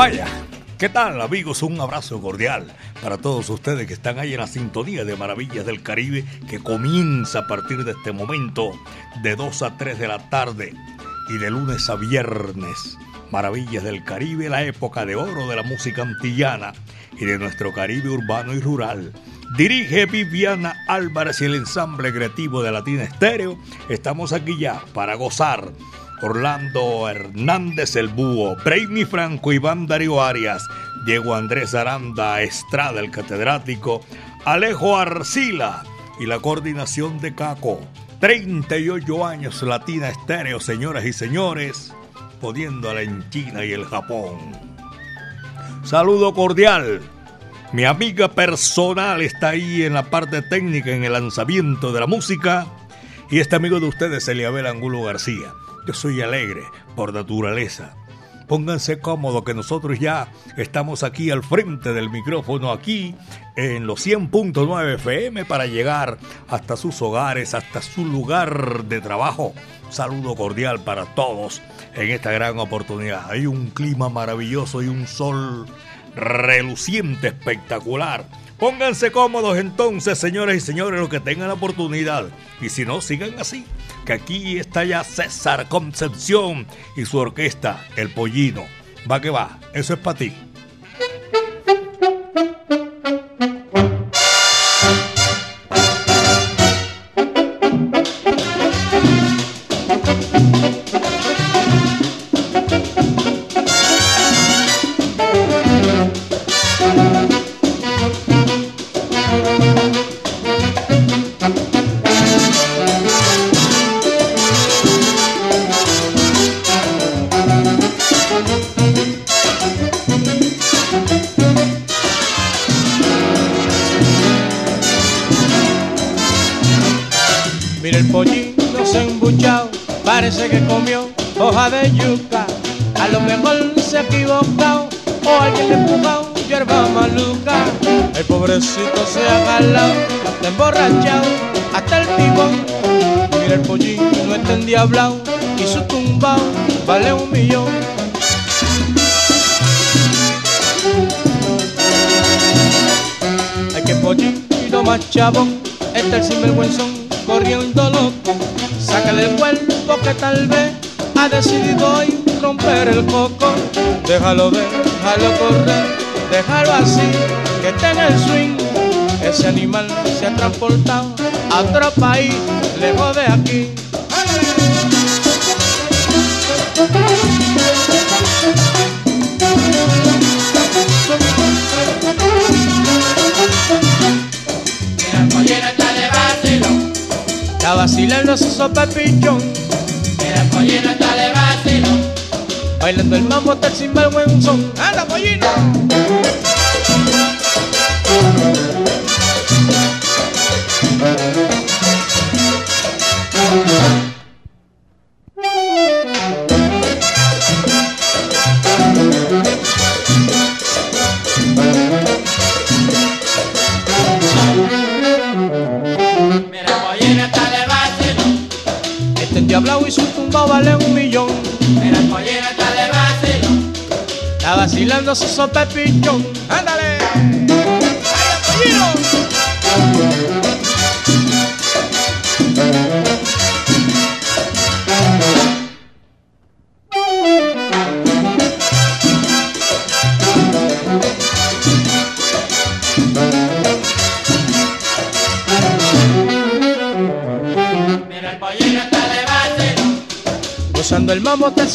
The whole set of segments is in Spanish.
Vaya, ¿qué tal amigos? Un abrazo cordial para todos ustedes que están ahí en la sintonía de Maravillas del Caribe que comienza a partir de este momento de 2 a 3 de la tarde y de lunes a viernes. Maravillas del Caribe, la época de oro de la música antillana y de nuestro Caribe urbano y rural. Dirige Viviana Álvarez y el ensamble creativo de Latina Estéreo. Estamos aquí ya para gozar Orlando Hernández el Búho, Brainy Franco, Iván Darío Arias, Diego Andrés Aranda, Estrada el catedrático, Alejo Arcila y la coordinación de Caco. 38 años Latina Estéreo, señoras y señores, poniéndola en China y el Japón. Saludo cordial. Mi amiga personal está ahí en la parte técnica, en el lanzamiento de la música. Y este amigo de ustedes, Eliabel Angulo García. Yo soy alegre por naturaleza. Pónganse cómodos que nosotros ya estamos aquí al frente del micrófono, aquí en los 100.9 FM para llegar hasta sus hogares, hasta su lugar de trabajo. Saludo cordial para todos en esta gran oportunidad. Hay un clima maravilloso y un sol reluciente, espectacular. Pónganse cómodos entonces, señores y señores, los que tengan la oportunidad. Y si no, sigan así que aquí está ya César Concepción y su orquesta, El Pollino. Va que va, eso es para ti. Déjalo correr, déjalo así, que tenga el swing. Ese animal se ha transportado a otro país, lejos de aquí. Mira, el pollero está de vacilo. Está vacilando su sopa pichón Bailando el mambo está el sinvergüenzón. ¡Anda, pollino! vacilando su sopa pichón. ¡Ándale! Mira el pollino está de vacilo. Gozando el mambo está el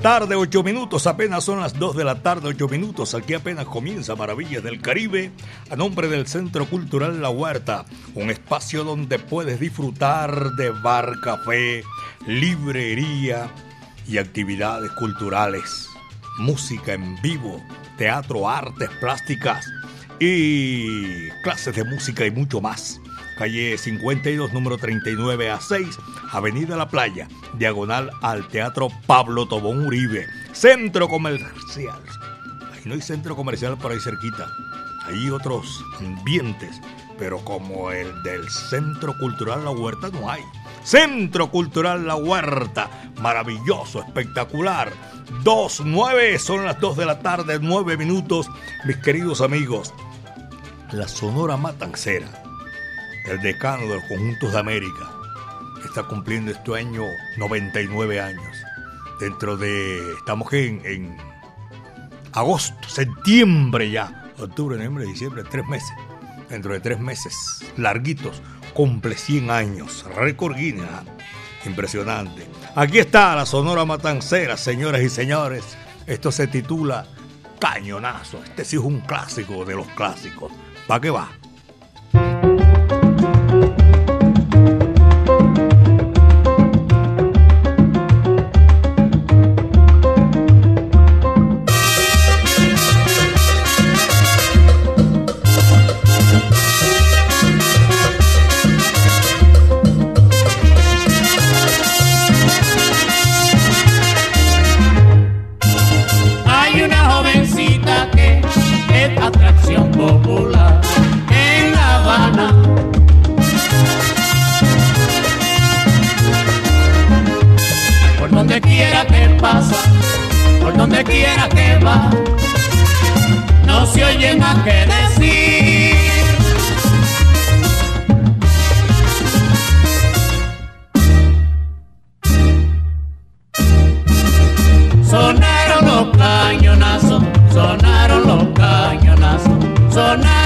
tarde, 8 minutos, apenas son las 2 de la tarde, 8 minutos. Aquí apenas comienza Maravillas del Caribe a nombre del Centro Cultural La Huerta, un espacio donde puedes disfrutar de bar, café, librería y actividades culturales, música en vivo, teatro, artes plásticas y clases de música y mucho más calle 52, número 39 a 6, Avenida La Playa, diagonal al Teatro Pablo Tobón Uribe, Centro Comercial. Ahí no hay centro comercial por ahí cerquita, hay otros ambientes, pero como el del Centro Cultural La Huerta no hay. Centro Cultural La Huerta, maravilloso, espectacular. 2, 9, son las 2 de la tarde, 9 minutos, mis queridos amigos. La Sonora Matancera el decano de los conjuntos de América, está cumpliendo este año 99 años. Dentro de, estamos en, en agosto, septiembre ya, octubre, noviembre, diciembre, tres meses. Dentro de tres meses, larguitos, cumple 100 años. Récord Guinness, ¿ah? impresionante. Aquí está la Sonora Matancera, señoras y señores. Esto se titula Cañonazo. Este sí es un clásico de los clásicos. ¿Para qué va? sonar.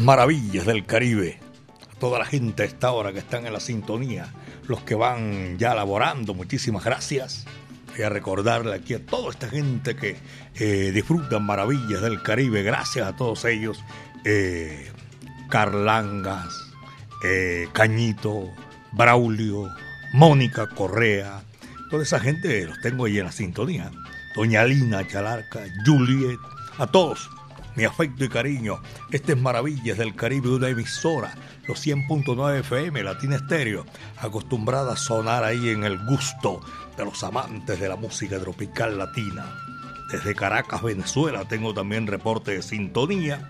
Maravillas del Caribe. A toda la gente a esta hora que están en la sintonía, los que van ya laborando, muchísimas gracias. Y a recordarle aquí a toda esta gente que eh, disfrutan maravillas del Caribe, gracias a todos ellos. Eh, Carlangas, eh, Cañito, Braulio, Mónica Correa, toda esa gente los tengo ahí en la sintonía. Doña Lina Chalarca, Juliet, a todos mi afecto y cariño. Este es Maravillas del Caribe, una emisora, los 100.9 FM, Latina Estéreo, acostumbrada a sonar ahí en el gusto de los amantes de la música tropical latina. Desde Caracas, Venezuela, tengo también reporte de sintonía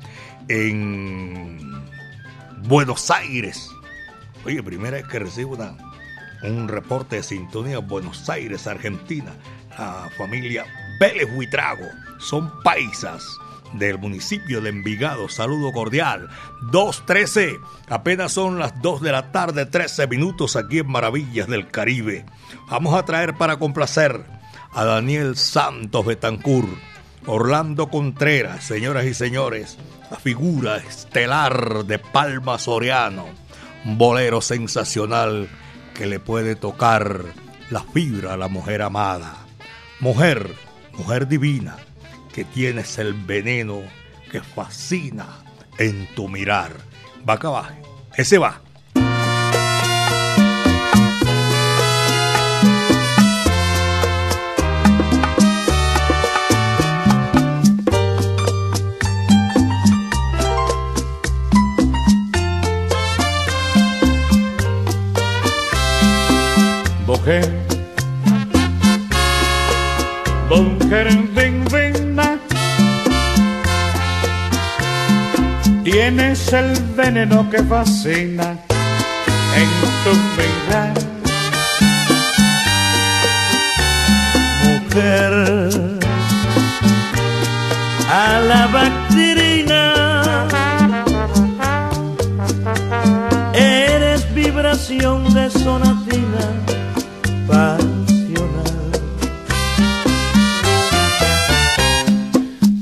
en Buenos Aires. Oye, primera vez que recibo un reporte de sintonía en Buenos Aires, Argentina. La familia Vélez Huitrago son paisas del municipio de Envigado. Saludo cordial. 2.13. Apenas son las 2 de la tarde, 13 minutos aquí en Maravillas del Caribe. Vamos a traer para complacer a Daniel Santos Betancur, Orlando Contreras, señoras y señores, la figura estelar de Palma Soriano. Un bolero sensacional que le puede tocar la fibra a la mujer amada. Mujer, mujer divina que tienes el veneno que fascina en tu mirar. Va acá abajo. Ese va. Tienes el veneno que fascina en tu mirar. Mujer, a la bacterina, eres vibración de sonatina pasional.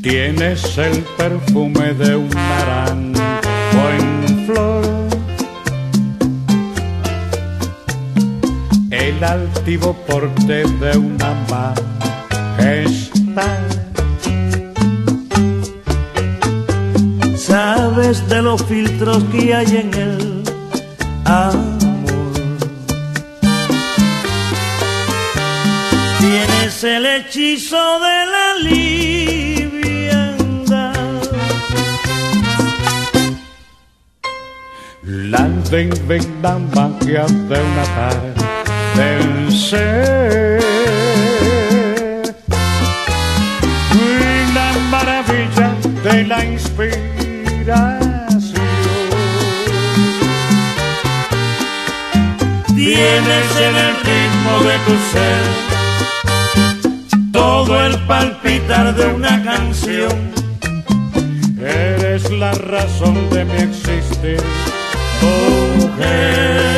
Tienes el perfume de un naranjo altivo porte de una majestad. Sabes de los filtros que hay en el amor. Tienes el hechizo de la ven la magia de una tarde del ser. La maravilla de la inspiración. Tienes en el ritmo de tu ser todo el palpitar de una canción. Eres la razón de mi existir Tienes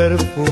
perfume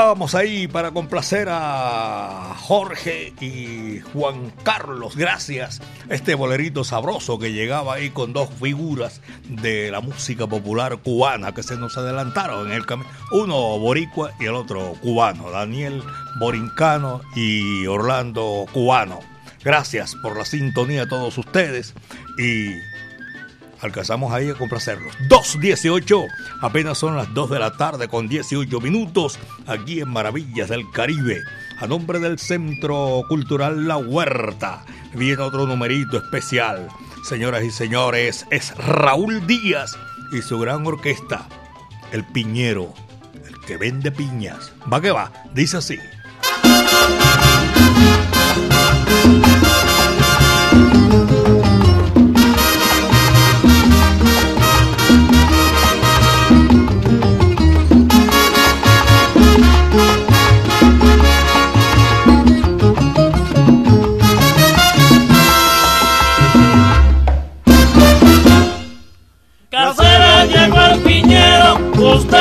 estábamos ahí para complacer a Jorge y Juan Carlos. Gracias. Este bolerito sabroso que llegaba ahí con dos figuras de la música popular cubana que se nos adelantaron en el camino. Uno boricua y el otro cubano. Daniel Borincano y Orlando Cubano. Gracias por la sintonía a todos ustedes. Y alcanzamos ahí a complacerlos. 2.18, apenas son las 2 de la tarde con 18 minutos aquí en Maravillas del Caribe. A nombre del Centro Cultural La Huerta, viene otro numerito especial. Señoras y señores, es Raúl Díaz y su gran orquesta, El Piñero, el que vende piñas. Va que va, dice así.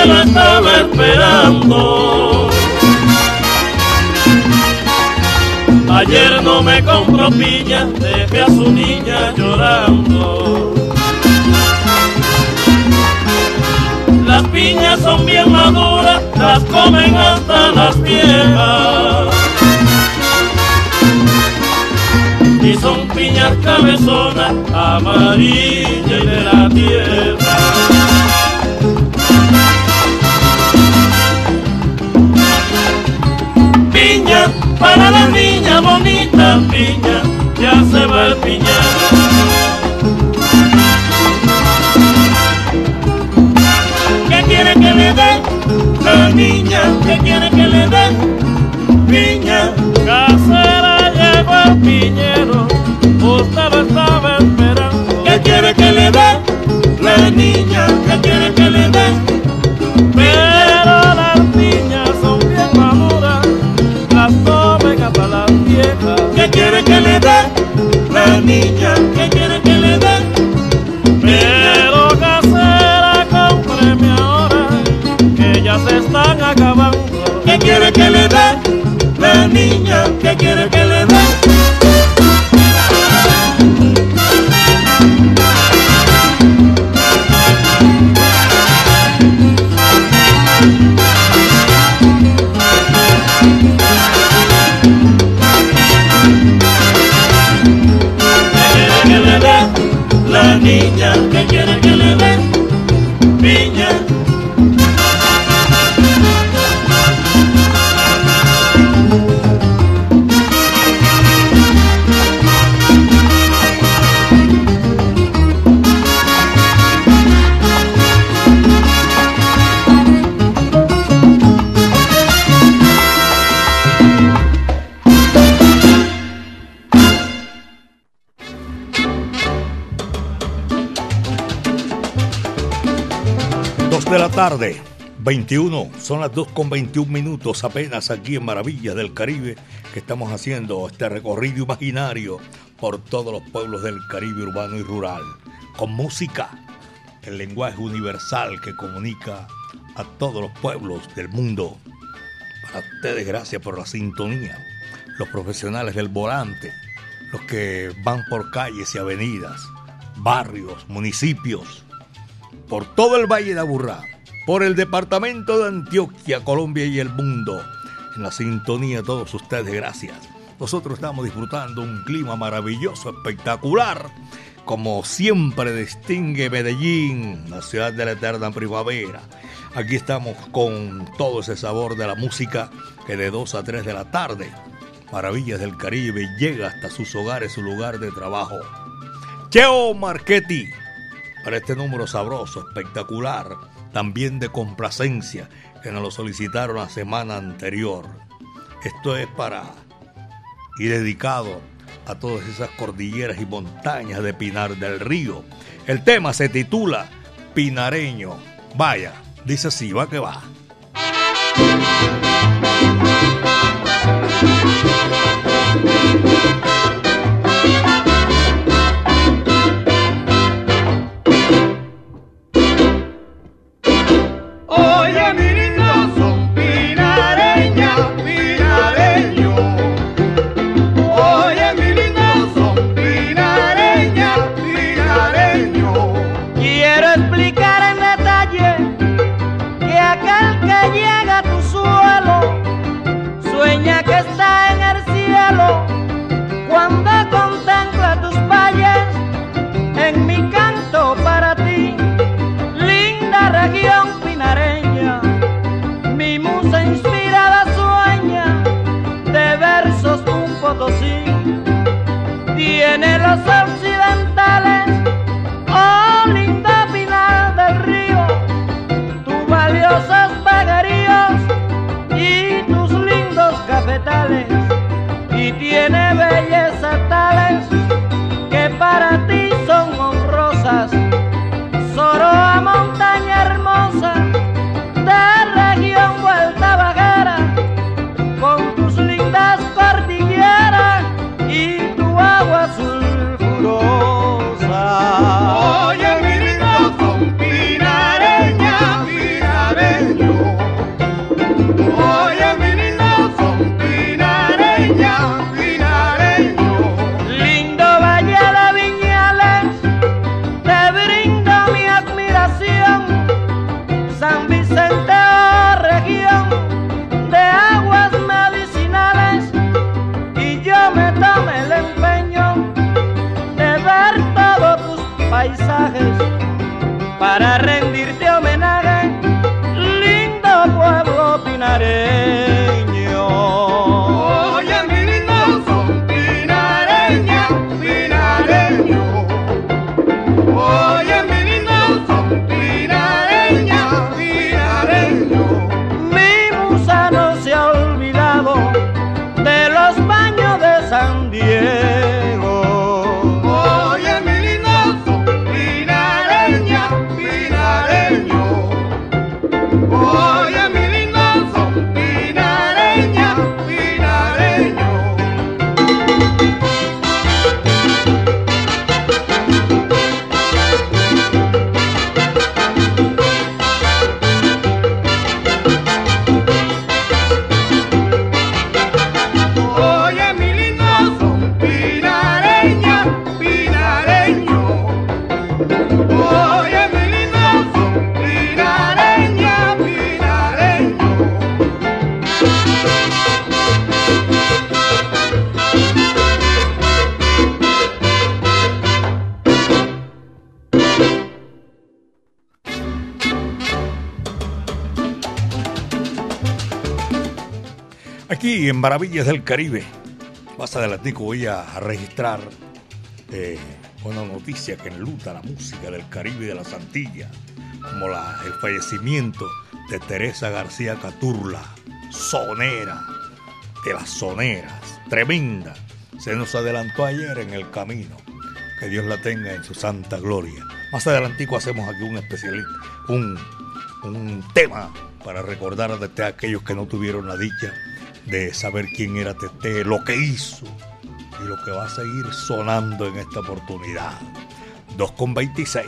Lo estaba esperando. Ayer no me compró piña, dejé a su niña llorando. Las piñas son bien maduras, las comen hasta las viejas. Y son piñas cabezonas, amarillas de la tierra. Piña, ya se va el piñar. ¿Qué quiere que le dé la niña? ¿Qué quiere que le dé? Piña, casera llegó el piñero, usted lo estaba esperando. ¿Qué quiere que le dé la niña? ¿Qué La 21, son las 2 con 21 minutos apenas aquí en Maravillas del Caribe que estamos haciendo este recorrido imaginario por todos los pueblos del Caribe urbano y rural, con música, el lenguaje universal que comunica a todos los pueblos del mundo. Para ustedes, gracias por la sintonía, los profesionales del volante, los que van por calles y avenidas, barrios, municipios, por todo el Valle de Aburrá por el departamento de Antioquia, Colombia y el mundo. En la sintonía todos ustedes, gracias. Nosotros estamos disfrutando un clima maravilloso, espectacular, como siempre distingue Medellín, la ciudad de la eterna primavera. Aquí estamos con todo ese sabor de la música que de 2 a 3 de la tarde, Maravillas del Caribe, llega hasta sus hogares, su lugar de trabajo. Cheo Marchetti, para este número sabroso, espectacular, también de complacencia, que nos lo solicitaron la semana anterior. Esto es para y dedicado a todas esas cordilleras y montañas de Pinar del Río. El tema se titula Pinareño. Vaya, dice así, va que va. Aquí en Maravillas del Caribe, más adelantico voy a registrar eh, una noticia que enluta la música del Caribe y de las Antillas, como la- el fallecimiento de Teresa García Caturla, sonera, de las soneras, tremenda. Se nos adelantó ayer en el camino. Que Dios la tenga en su santa gloria. Más adelantico hacemos aquí un especialista, un, un tema para recordar a aquellos que no tuvieron la dicha de saber quién era Tete, lo que hizo y lo que va a seguir sonando en esta oportunidad. 2 con 26.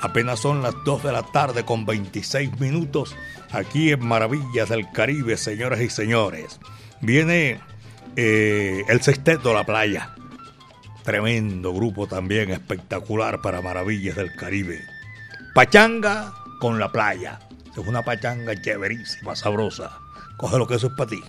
Apenas son las 2 de la tarde con 26 minutos aquí en Maravillas del Caribe, señoras y señores. Viene eh, el Sexteto La Playa. Tremendo grupo también espectacular para Maravillas del Caribe. Pachanga con la playa. Es una pachanga chéverísima, sabrosa. Coge lo que eso es para ti.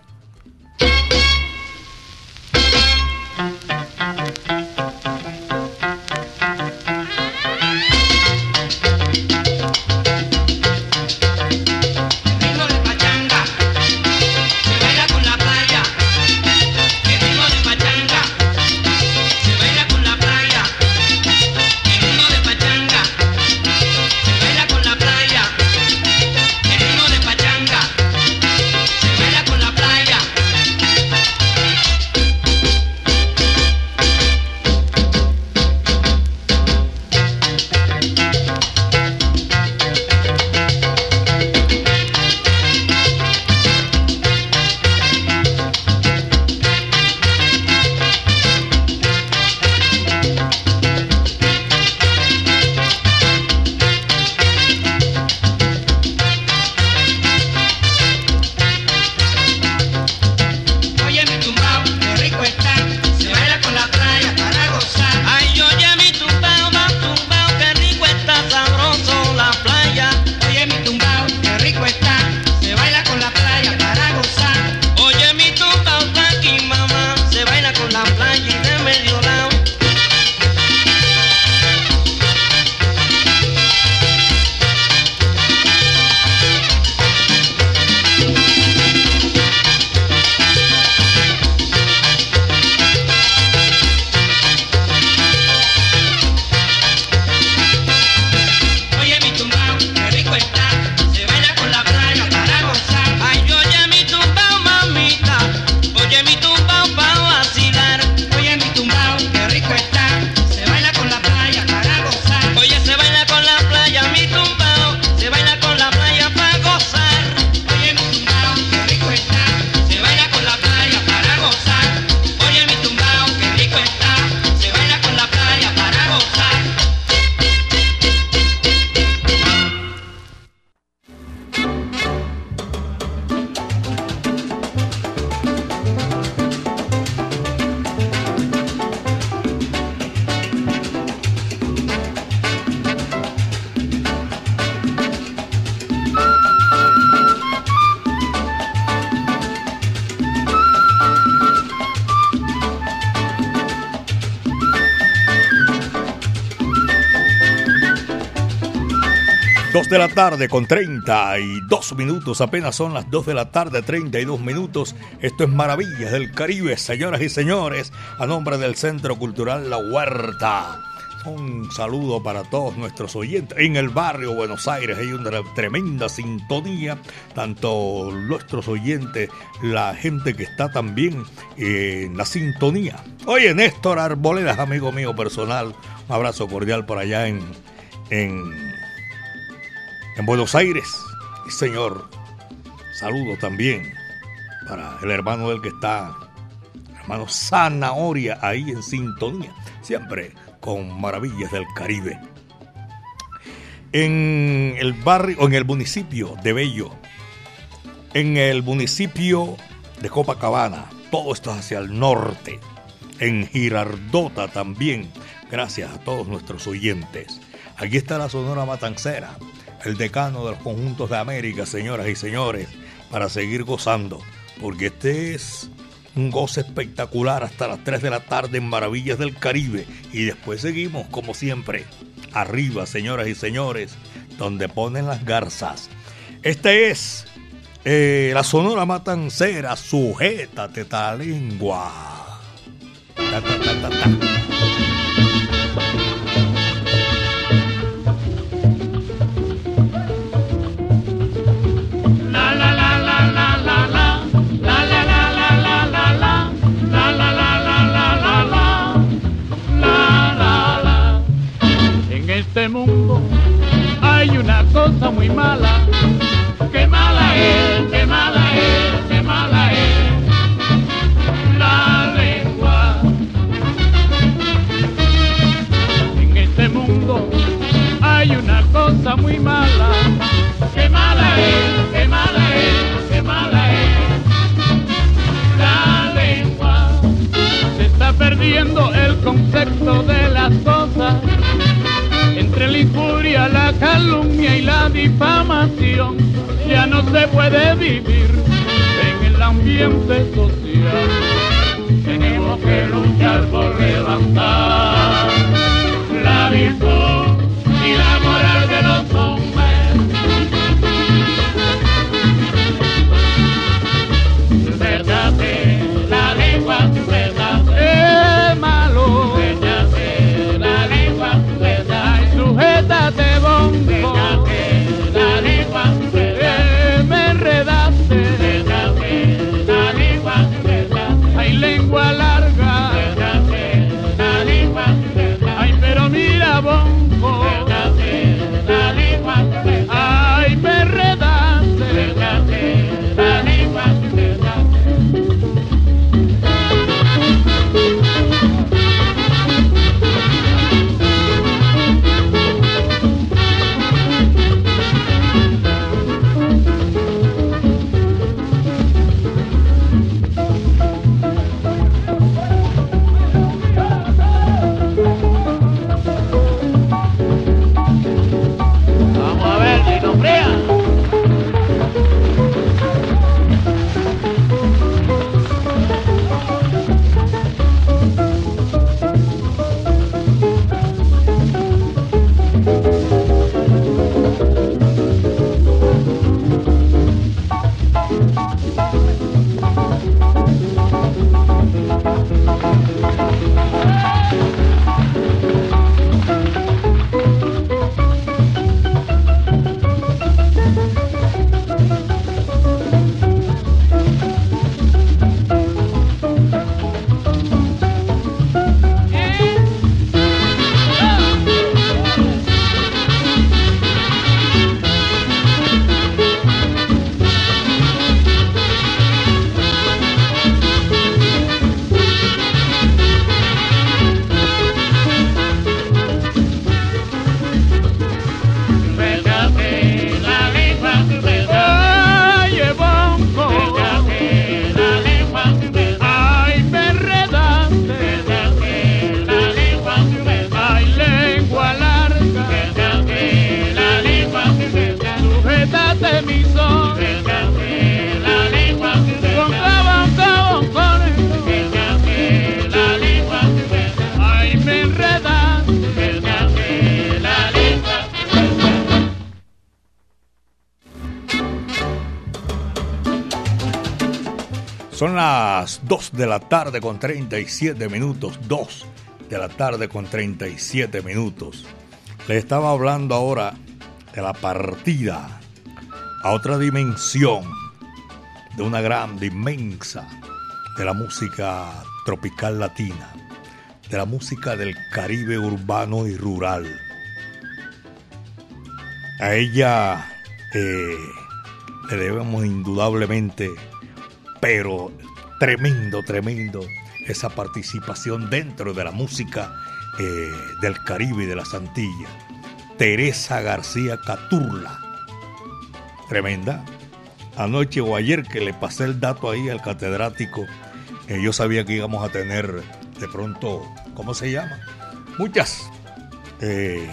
Tarde con 32 minutos, apenas son las 2 de la tarde, 32 minutos. Esto es Maravillas del Caribe, señoras y señores, a nombre del Centro Cultural La Huerta. Un saludo para todos nuestros oyentes. En el barrio Buenos Aires hay una tremenda sintonía, tanto nuestros oyentes, la gente que está también en la sintonía. Oye, Néstor Arboledas, amigo mío personal, un abrazo cordial por allá en en Buenos Aires. Señor, saludo también para el hermano del que está, hermano Zanahoria, ahí en sintonía, siempre con maravillas del Caribe. En el barrio, en el municipio de Bello, en el municipio de Copacabana, todo esto hacia el norte, en Girardota también, gracias a todos nuestros oyentes. Aquí está la Sonora Matancera, el decano de los conjuntos de América, señoras y señores, para seguir gozando, porque este es un goce espectacular hasta las 3 de la tarde en Maravillas del Caribe y después seguimos como siempre, arriba, señoras y señores, donde ponen las garzas. Este es eh, la Sonora Matancera, sujétate ta lengua. Ta, ta, ta, este mundo hay una cosa muy mala. Qué mala es, qué mala es, qué mala es la lengua. En este mundo hay una cosa muy mala. Puede vivir en el ambiente social. Tenemos que luchar por levantar de la tarde con 37 minutos. 2 de la tarde con 37 minutos. Le estaba hablando ahora de la partida a otra dimensión de una grande, inmensa, de la música tropical latina, de la música del Caribe urbano y rural. A ella eh, le debemos indudablemente, pero tremendo, tremendo, esa participación dentro de la música eh, del Caribe y de las Antillas. Teresa García Caturla. Tremenda. Anoche o ayer que le pasé el dato ahí al catedrático, eh, yo sabía que íbamos a tener de pronto, ¿cómo se llama? Muchas eh,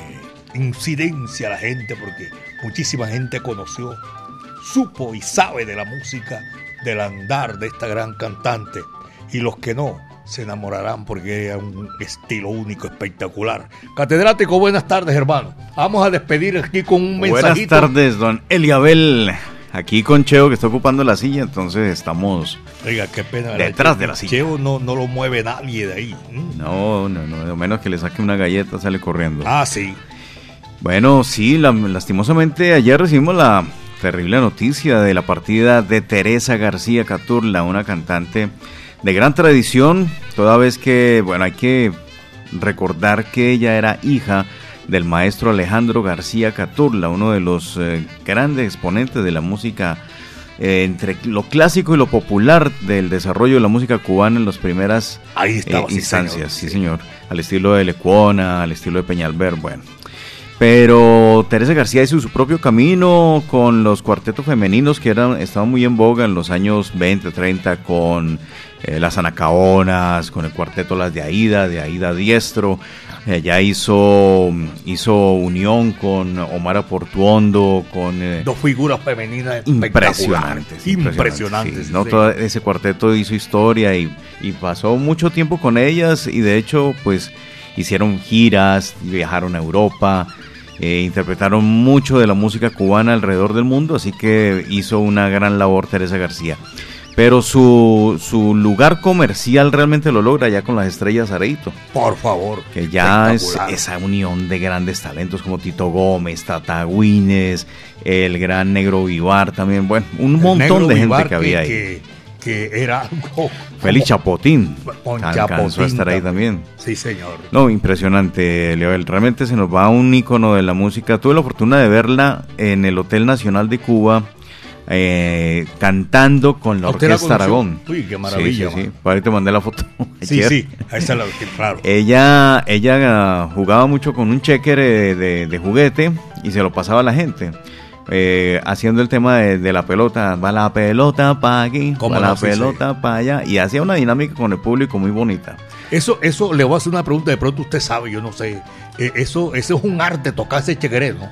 a la gente, porque muchísima gente conoció, supo y sabe de la música, del andar de esta gran cantante. Y los que no, se enamorarán porque es un estilo único, espectacular. Catedrático, buenas tardes, hermano. Vamos a despedir aquí con un Buenas mensajito. tardes, don Eliabel. Aquí con Cheo que está ocupando la silla, entonces estamos... Oiga, qué pena. Detrás de la silla. Cheo no, no lo mueve nadie de ahí. ¿Mm? No, no, no, a menos que le saque una galleta sale corriendo. Ah, sí. Bueno, sí, la- lastimosamente ayer recibimos la terrible noticia de la partida de Teresa García Caturla, una cantante de gran tradición, toda vez que, bueno, hay que recordar que ella era hija del maestro Alejandro García Caturla, uno de los eh, grandes exponentes de la música eh, entre lo clásico y lo popular del desarrollo de la música cubana en las primeras Ahí estaba, eh, sí, instancias, señor, sí señor, al estilo de Lecuona, al estilo de Peñalver, bueno. Pero Teresa García hizo su propio camino con los cuartetos femeninos que eran, estaban muy en boga en los años 20, 30 con eh, las Anacaonas, con el cuarteto Las de Aida, de Aida Diestro. Eh, ya hizo, hizo unión con Omar Portuondo, con... eh, Dos figuras femeninas Impresionantes. Impresionantes. sí, no, sí. Todo ese cuarteto hizo historia y, y pasó mucho tiempo con ellas y de hecho pues hicieron giras, viajaron a Europa, eh, interpretaron mucho de la música cubana alrededor del mundo, así que hizo una gran labor Teresa García. Pero su, su lugar comercial realmente lo logra ya con las estrellas Areito Por favor. que ya es esa unión de grandes talentos como Tito Gómez, Tata Guines, el gran Negro Vivar también, bueno, un El montón de gente Vivar que había ahí. Que, que era algo. Félix Chapotín Con alcanzó Chapotín a estar ahí también. Sí, señor. No, impresionante, Leoel. Realmente se nos va un ícono de la música. Tuve la fortuna de verla en el Hotel Nacional de Cuba, eh, cantando con la ¿A usted la Orquesta? Aragón. Uy, qué maravilla, Sí, sí, sí. te mandé la foto. Sí, ayer. sí. Esa es la claro. Ella, ella jugaba mucho con un checker de, de juguete y se lo pasaba a la gente. Eh, haciendo el tema de, de la pelota, va la pelota para aquí, ¿Cómo va no? la Sí, pelota para allá, y hacía una dinámica con el público muy bonita. Eso, eso, le voy a hacer una pregunta, de pronto usted sabe, yo no sé. Eh, eso, eso es un arte, tocar ese chequeré, ¿no?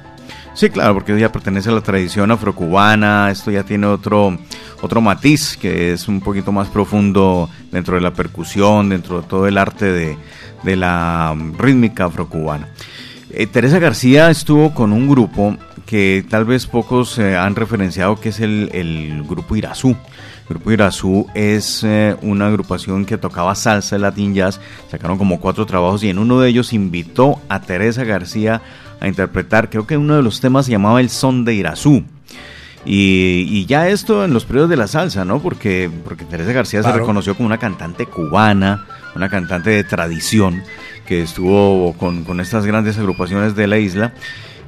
Sí, claro, porque ya pertenece a la tradición afrocubana, esto ya tiene otro, otro matiz que es un poquito más profundo dentro de la percusión, dentro de todo el arte de, de la rítmica afrocubana. Eh, Teresa García estuvo con un grupo que tal vez pocos eh, han referenciado, que es el, el grupo Irazú. El grupo Irazú es eh, una agrupación que tocaba salsa y latin jazz, sacaron como cuatro trabajos y en uno de ellos invitó a Teresa García a interpretar, creo que uno de los temas se llamaba El Son de Irazú. Y, y ya esto en los periodos de la salsa, ¿no? Porque, porque Teresa García se reconoció como una cantante cubana, una cantante de tradición, que estuvo con, con estas grandes agrupaciones de la isla.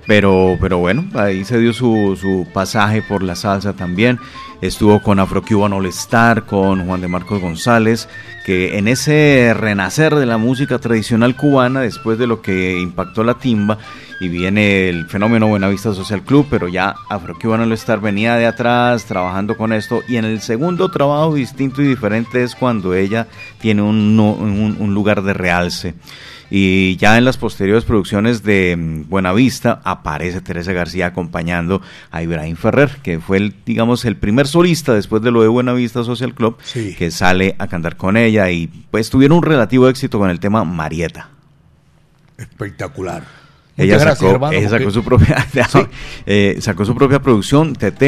Pero, pero bueno, ahí se dio su, su pasaje por la salsa también. Estuvo con Afro Cuban All Star, con Juan de Marcos González, que en ese renacer de la música tradicional cubana, después de lo que impactó la timba, y viene el fenómeno Buenavista Social Club, pero ya Afro Cuban All Star venía de atrás trabajando con esto, y en el segundo trabajo distinto y diferente es cuando ella tiene un, no- un- un lugar de realce. Y ya en las posteriores producciones de mm, Buenavista aparece Teresa García acompañando a Ibrahim Ferrer, que fue el, digamos, el primer solista después de lo de Buenavista Social Club, Sí. que sale a cantar con ella y pues tuvieron un relativo éxito con el tema Marieta. Espectacular. Ella gracias, sacó, hermano, ella porque- sacó su propia, eh, sacó su propia producción, TT,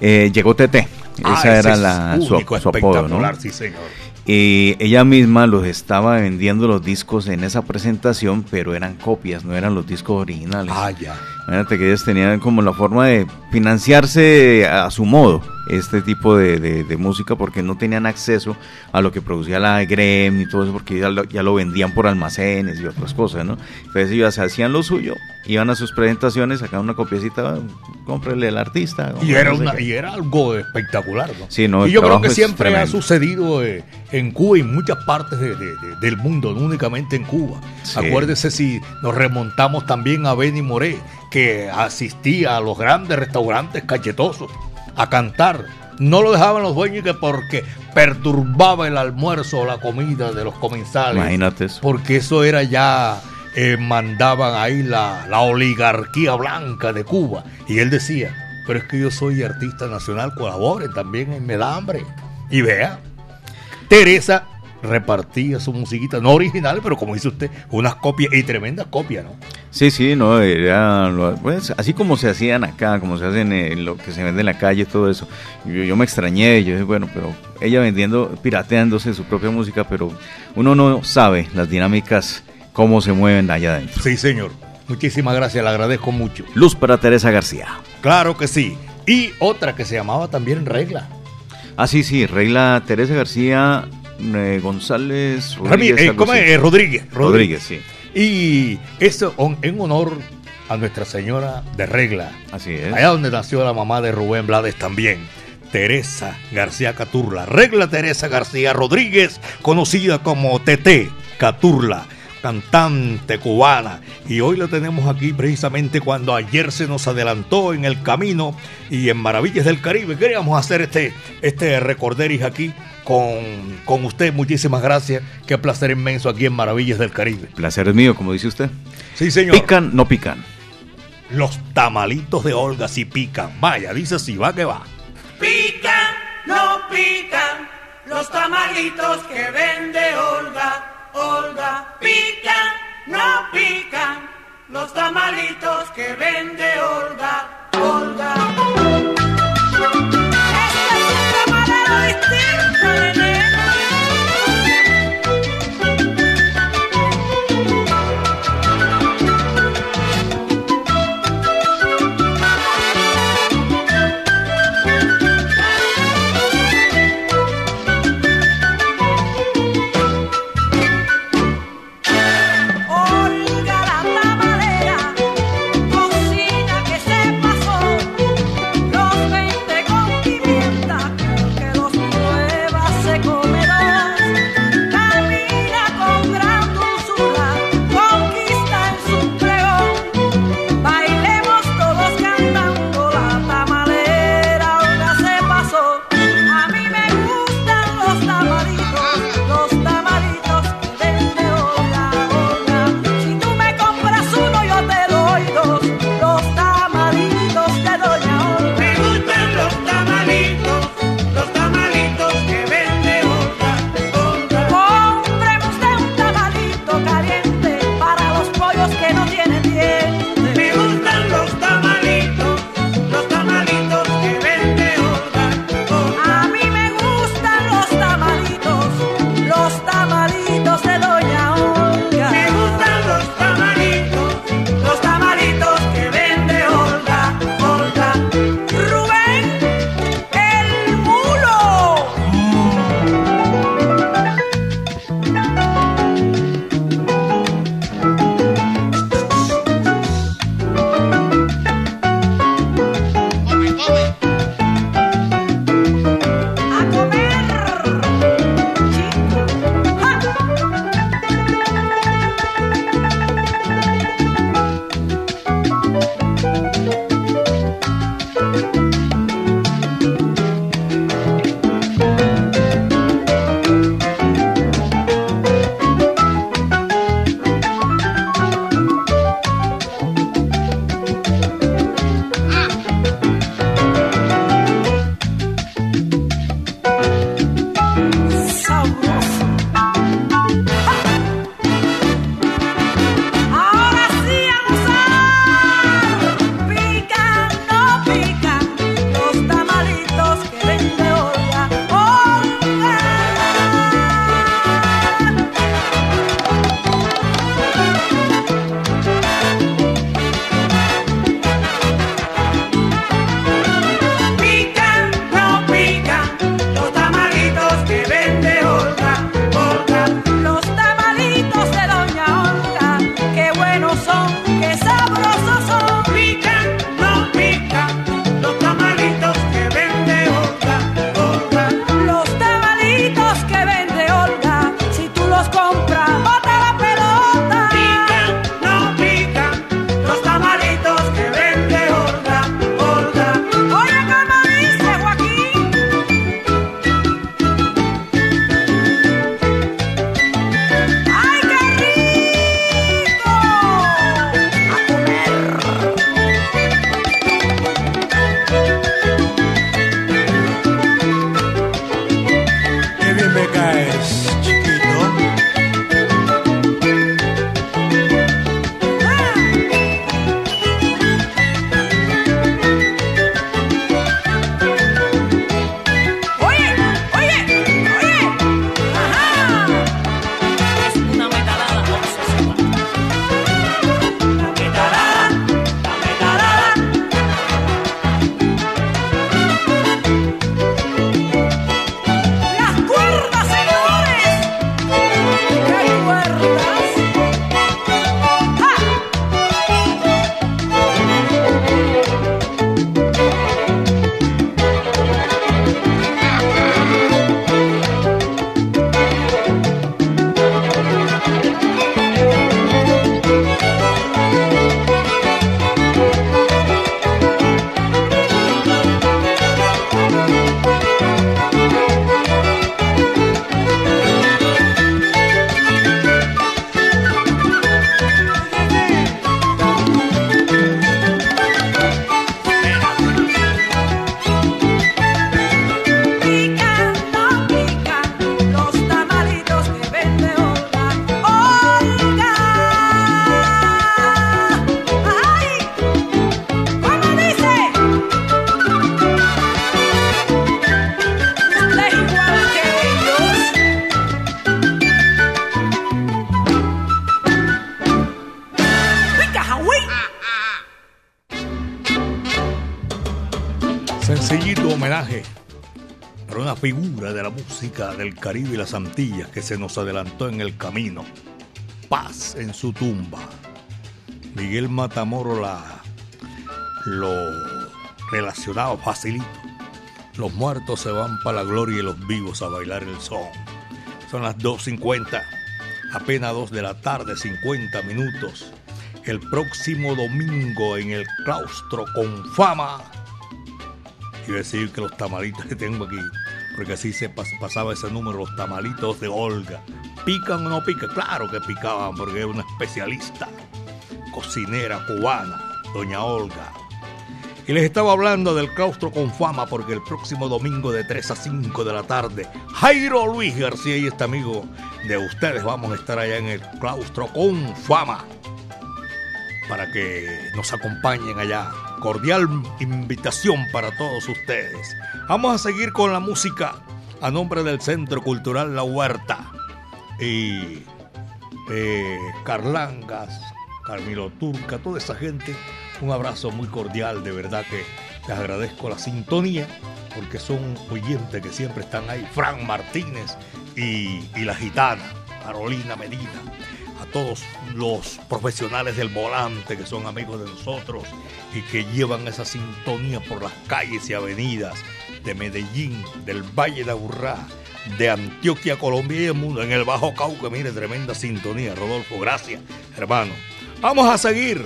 eh, llegó TT. Ah, Esa era la, su, su apodo, ¿no? sí, señor. Y ella misma los estaba vendiendo los discos en esa presentación, pero eran copias, no eran los discos originales. Ah, ya. Imagínate que ellos tenían como la forma de financiarse a su modo este tipo de, de- de música porque no tenían acceso a lo que producía la Grem y todo eso porque ya lo, ya lo vendían por almacenes y otras cosas, ¿no? Entonces ellos hacían lo suyo, iban a sus presentaciones, sacaban una copiecita, cómprele al artista. Y era, no sé una, y era algo espectacular, ¿no? Sí, no, y yo creo que siempre ha sucedido eh, en Cuba y en muchas partes de- de- de- del mundo, no únicamente en Cuba. Sí. Acuérdese si nos remontamos también a Benny Moré, que asistía a los grandes restaurantes cachetosos a cantar. No lo dejaban los dueños que porque perturbaba el almuerzo o la comida de los comensales. Imagínate eso. Porque eso era ya, eh, mandaban ahí la, la oligarquía blanca de Cuba. Y él decía, pero es que yo soy artista nacional, colaboren también en Me da hambre. Y vea, Teresa repartía su musiquita, no original, pero como dice usted, unas copias y tremendas copias, ¿no? Sí, sí, no, era, pues, así como se hacían acá, como se hacen en lo que se vende en la calle, todo eso. Yo, yo me extrañé, yo dije, bueno, pero ella vendiendo, pirateándose su propia música, pero uno no sabe las dinámicas, cómo se mueven allá adentro. Sí, señor. Muchísimas gracias, le agradezco mucho. Luz para Teresa García. Claro que sí. Y otra que se llamaba también Regla. Ah, sí, sí, Regla Teresa García eh, González Rami- Rodríguez. eh, ¿cómo es? Eh, Rodríguez, Rodríguez, sí. Y esto on- en honor a Nuestra Señora de Regla. Así es. Allá donde nació la mamá de Rubén Blades también. Teresa García Caturla. Regla Teresa García Rodríguez, conocida como TT Caturla, cantante cubana. Y hoy la tenemos aquí precisamente cuando ayer se nos adelantó en el camino y en Maravillas del Caribe. Queríamos hacer este, este recorderis aquí con, con usted. Muchísimas gracias. Qué placer inmenso aquí en Maravillas del Caribe. Placer es mío, como dice usted. Sí, señor. Pican, no pican. Los tamalitos de Olga sí pican. Vaya, dice si va que va. Pican, no pican, los tamalitos que vende Olga, Olga. Pican, no pican, los tamalitos que vende Olga, Olga. Figura de la música del Caribe y las Antillas que se nos adelantó en el camino. Paz en su tumba. Miguel Matamoro la, lo relacionaba facilito. Los muertos se van para la gloria y los vivos a bailar el son. Son las 2.50, apenas 2 de la tarde, 50 minutos. El próximo domingo en el claustro con fama. A decir que los tamalitos que tengo aquí, porque así se pas- pasaba ese número, los tamalitos de Olga. ¿Pican o no pican? Claro que picaban, porque era una especialista, cocinera cubana, doña Olga. Y les estaba hablando del claustro con fama porque el próximo domingo de 3 a 5 de la tarde, Jairo Luis García y este amigo de ustedes vamos a estar allá en el claustro con fama para que nos acompañen allá. Cordial invitación para todos ustedes. Vamos a seguir con la música a nombre del Centro Cultural La Huerta y eh, Carlangas, Carmilo Turca, toda esa gente. Un abrazo muy cordial, de verdad que les agradezco la sintonía porque son oyentes que siempre están ahí. Fran Martínez y, y la gitana, Carolina Medina a todos los profesionales del volante que son amigos de nosotros y que llevan esa sintonía por las calles y avenidas de Medellín, del Valle de Aburrá, de Antioquia, Colombia y el mundo, en el Bajo Cauca, mire, tremenda sintonía, Rodolfo, gracias, hermano. Vamos a seguir.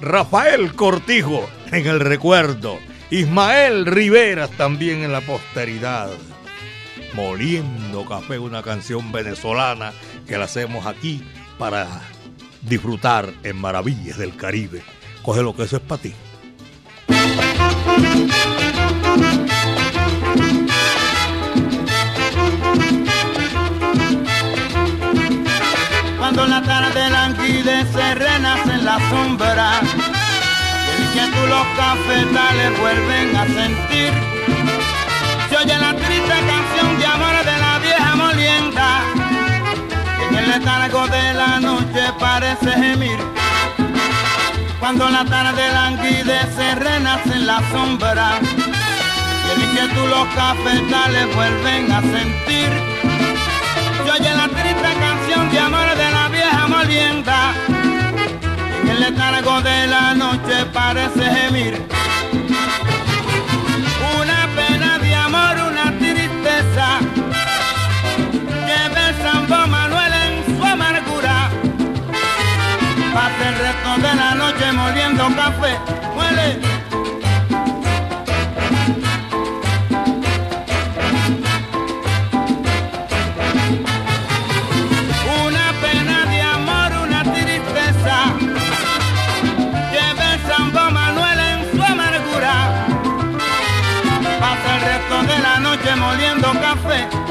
Rafael Cortijo en el recuerdo, Ismael Rivera también en la posteridad. Moliendo Café, una canción venezolana que la hacemos aquí para disfrutar en Maravillas del Caribe. Coge lo que eso es para ti. Cuando la tarde languidece renace en la sombra. Y el viento los cafetales vuelven a sentir. Se oye la triste canción de amor de la vieja molienda. Que en el letargo de la noche parece gemir. Cuando la tarde languidece renace en la sombra. Y el inquietud los cafetales vuelven a sentir en el letargo de la noche parece gemir. Una pena de amor, una tristeza. Lleva el Sambo Manuel en su amargura. Pasa el resto de la noche moliendo café. Muele moliendo café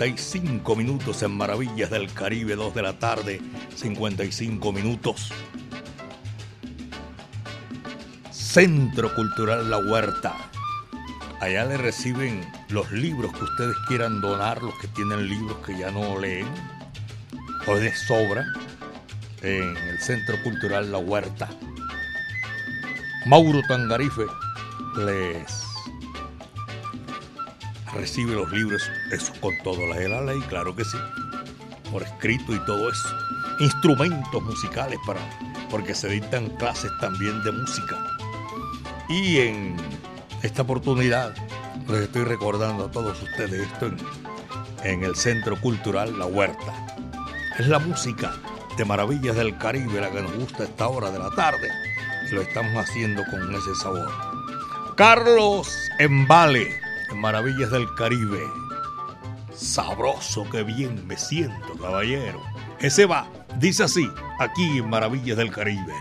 55 minutos en Maravillas del Caribe, 2 de la tarde, 55 minutos. Centro Cultural La Huerta. Allá le reciben los libros que ustedes quieran donar, los que tienen libros que ya no leen o de sobra, en el Centro Cultural La Huerta. Mauro Tangarife les recibe los libros, eso con todo la de la ley, claro que sí, por escrito y todo eso. Instrumentos musicales para, porque se dictan clases también de música. Y en esta oportunidad les estoy recordando a todos ustedes esto en, en el Centro Cultural La Huerta. Es la música de Maravillas del Caribe la que nos gusta a esta hora de la tarde y lo estamos haciendo con ese sabor. Carlos Embale, en Maravillas del Caribe. Sabroso, que bien me siento, caballero. Ese va, dice así, aquí en Maravillas del Caribe.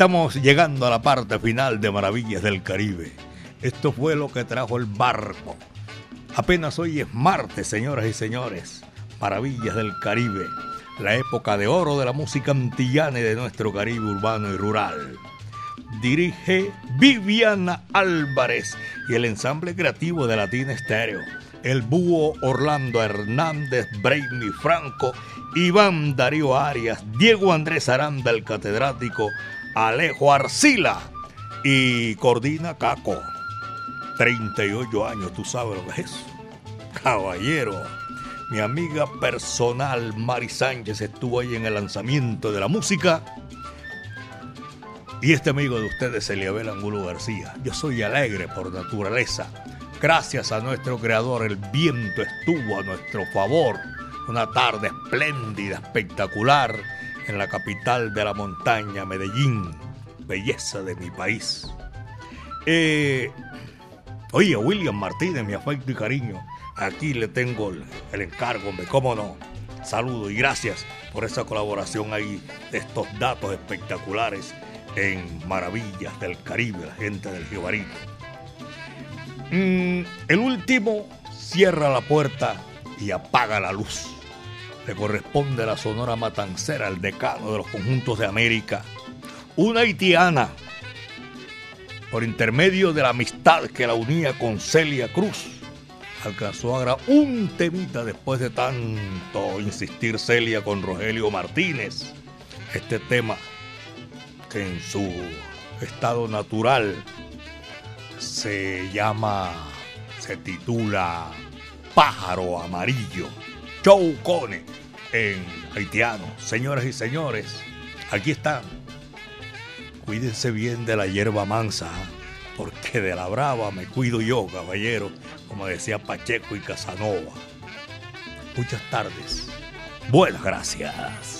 Estamos llegando a la parte final de Maravillas del Caribe. Esto fue lo que trajo el barco. Apenas hoy es martes, señoras y señores. Maravillas del Caribe, la época de oro de la música antillana y de nuestro Caribe urbano y rural. Dirige Viviana Álvarez y el ensamble creativo de Latina Estéreo. El búho Orlando Hernández, Brainy Franco, Iván Darío Arias, Diego Andrés Aranda, el catedrático, Alejo Arcila y coordina Caco. 38 años, tú sabes lo que es. Caballero, mi amiga personal Mari Sánchez estuvo ahí en el lanzamiento de la música. Y este amigo de ustedes, Eliabel Angulo García. Yo soy alegre por naturaleza. Gracias a nuestro creador, el viento estuvo a nuestro favor. Una tarde espléndida, espectacular, en la capital de la montaña, Medellín. Belleza de mi país. Eh, oye, William Martínez, mi afecto y cariño. Aquí le tengo el, el encargo, hombre, cómo no. Saludo y gracias por esa colaboración ahí estos datos espectaculares en Maravillas del Caribe, la gente del Jibarito. Mm, el último cierra la puerta y apaga la luz. Corresponde a la Sonora Matancera, el decano de los conjuntos de América, una haitiana, por intermedio de la amistad que la unía con Celia Cruz, alcanzó a grabar un temita después de tanto insistir Celia con Rogelio Martínez. Este tema que en su estado natural se llama, se titula Pájaro Amarillo. Choucone en haitiano. Señoras y señores, aquí están. Cuídense bien de la hierba mansa, porque de la brava me cuido yo, caballero, como decía Pacheco y Casanova. Muchas tardes. Buenas gracias.